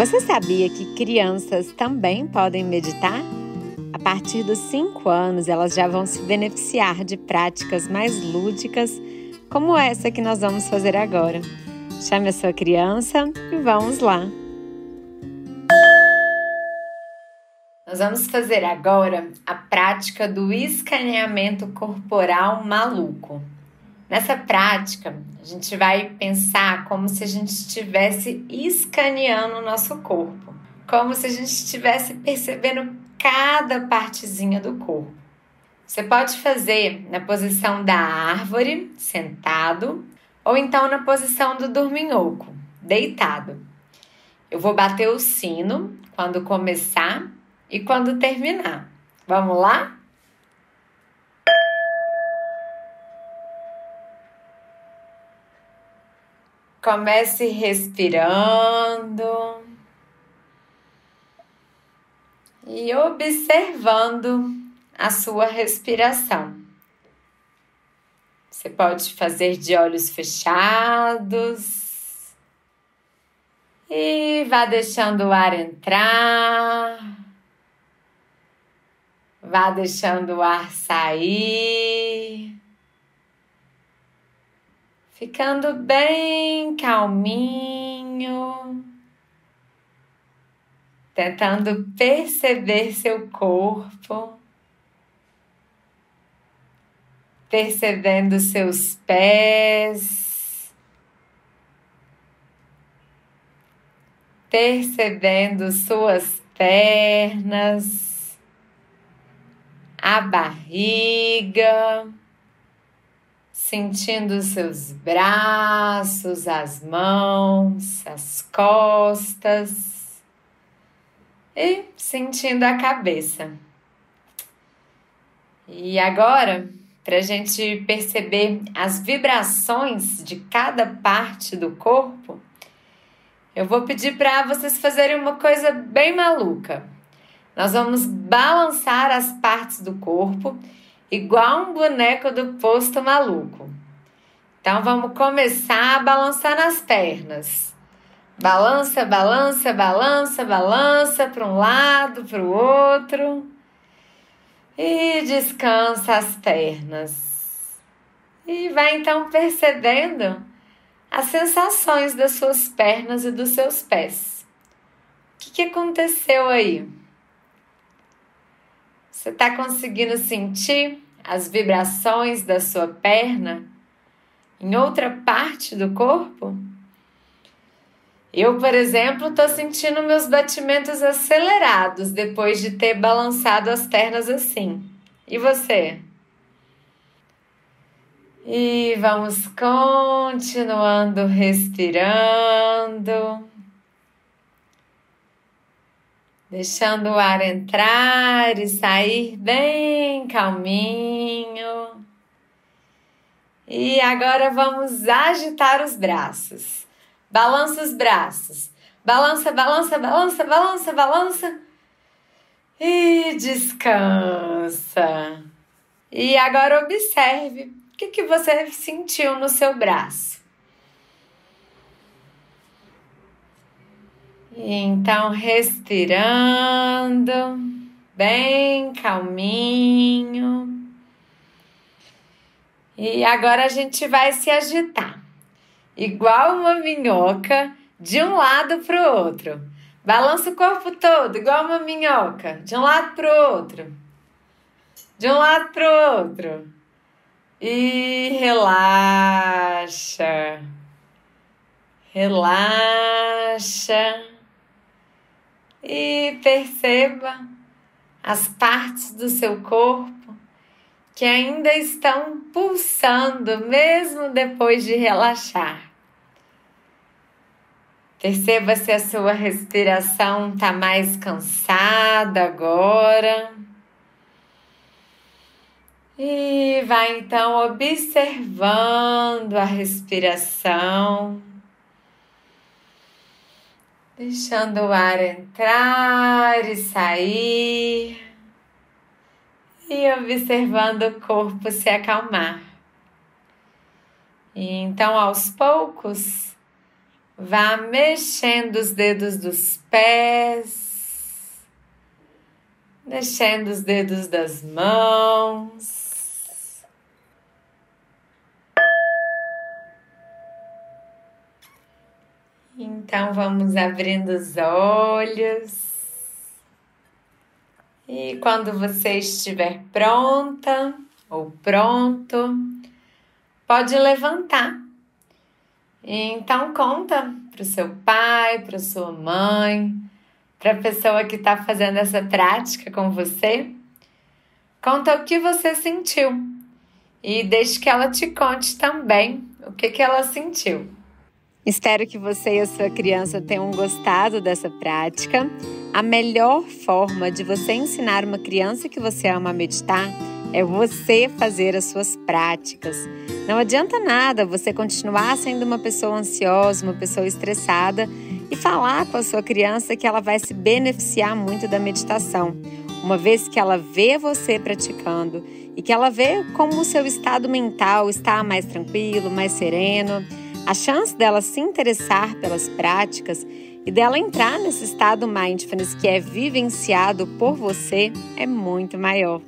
Você sabia que crianças também podem meditar? A partir dos 5 anos, elas já vão se beneficiar de práticas mais lúdicas, como essa que nós vamos fazer agora. Chame a sua criança e vamos lá! Nós vamos fazer agora a prática do escaneamento corporal maluco. Nessa prática, a gente vai pensar como se a gente estivesse escaneando o nosso corpo, como se a gente estivesse percebendo cada partezinha do corpo. Você pode fazer na posição da árvore, sentado, ou então na posição do dorminhoco, deitado. Eu vou bater o sino quando começar e quando terminar. Vamos lá? Comece respirando. E observando a sua respiração. Você pode fazer de olhos fechados. E vá deixando o ar entrar. Vá deixando o ar sair, ficando bem calminho, tentando perceber seu corpo, percebendo seus pés. Percebendo suas pernas, a barriga, sentindo seus braços, as mãos, as costas e sentindo a cabeça. E agora, para a gente perceber as vibrações de cada parte do corpo, eu vou pedir para vocês fazerem uma coisa bem maluca. Nós vamos balançar as partes do corpo igual um boneco do posto maluco. Então vamos começar a balançar nas pernas. Balança, balança, balança, balança para um lado, para o outro. E descansa as pernas. E vai então percebendo as sensações das suas pernas e dos seus pés. O que, que aconteceu aí? Você está conseguindo sentir as vibrações da sua perna em outra parte do corpo? Eu, por exemplo, estou sentindo meus batimentos acelerados depois de ter balançado as pernas assim. E você? E vamos continuando respirando deixando o ar entrar e sair bem calminho. E agora vamos agitar os braços. Balança os braços. Balança, balança, balança, balança, balança. E descansa. E agora observe o que, que você sentiu no seu braço. Então, respirando, bem calminho. E agora a gente vai se agitar, igual uma minhoca, de um lado para o outro. Balança o corpo todo, igual uma minhoca, de um lado para o outro. De um lado para o outro. E relaxa. Relaxa e perceba as partes do seu corpo que ainda estão pulsando mesmo depois de relaxar. Perceba se a sua respiração está mais cansada agora. E vai então observando a respiração deixando o ar entrar e sair e observando o corpo se acalmar. E então, aos poucos, Vá mexendo os dedos dos pés, mexendo os dedos das mãos. Então vamos abrindo os olhos. E quando você estiver pronta ou pronto, pode levantar então conta para o seu pai, para sua mãe, para a pessoa que está fazendo essa prática com você. Conta o que você sentiu e deixe que ela te conte também o que, que ela sentiu. Espero que você e a sua criança tenham gostado dessa prática. A melhor forma de você ensinar uma criança que você ama a meditar é você fazer as suas práticas. Não adianta nada você continuar sendo uma pessoa ansiosa, uma pessoa estressada e falar com a sua criança que ela vai se beneficiar muito da meditação, uma vez que ela vê você praticando e que ela vê como o seu estado mental está mais tranquilo, mais sereno, a chance dela se interessar pelas práticas e dela entrar nesse estado mindfulness que é vivenciado por você é muito maior.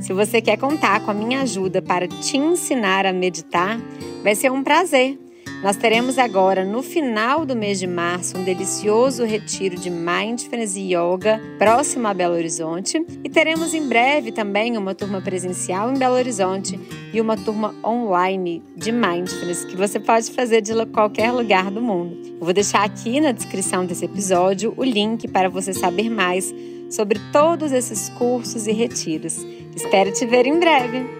Se você quer contar com a minha ajuda para te ensinar a meditar, vai ser um prazer. Nós teremos agora, no final do mês de março, um delicioso retiro de Mindfulness e Yoga próximo a Belo Horizonte. E teremos em breve também uma turma presencial em Belo Horizonte e uma turma online de Mindfulness que você pode fazer de qualquer lugar do mundo. Eu vou deixar aqui na descrição desse episódio o link para você saber mais sobre todos esses cursos e retiros. Espero te ver em breve!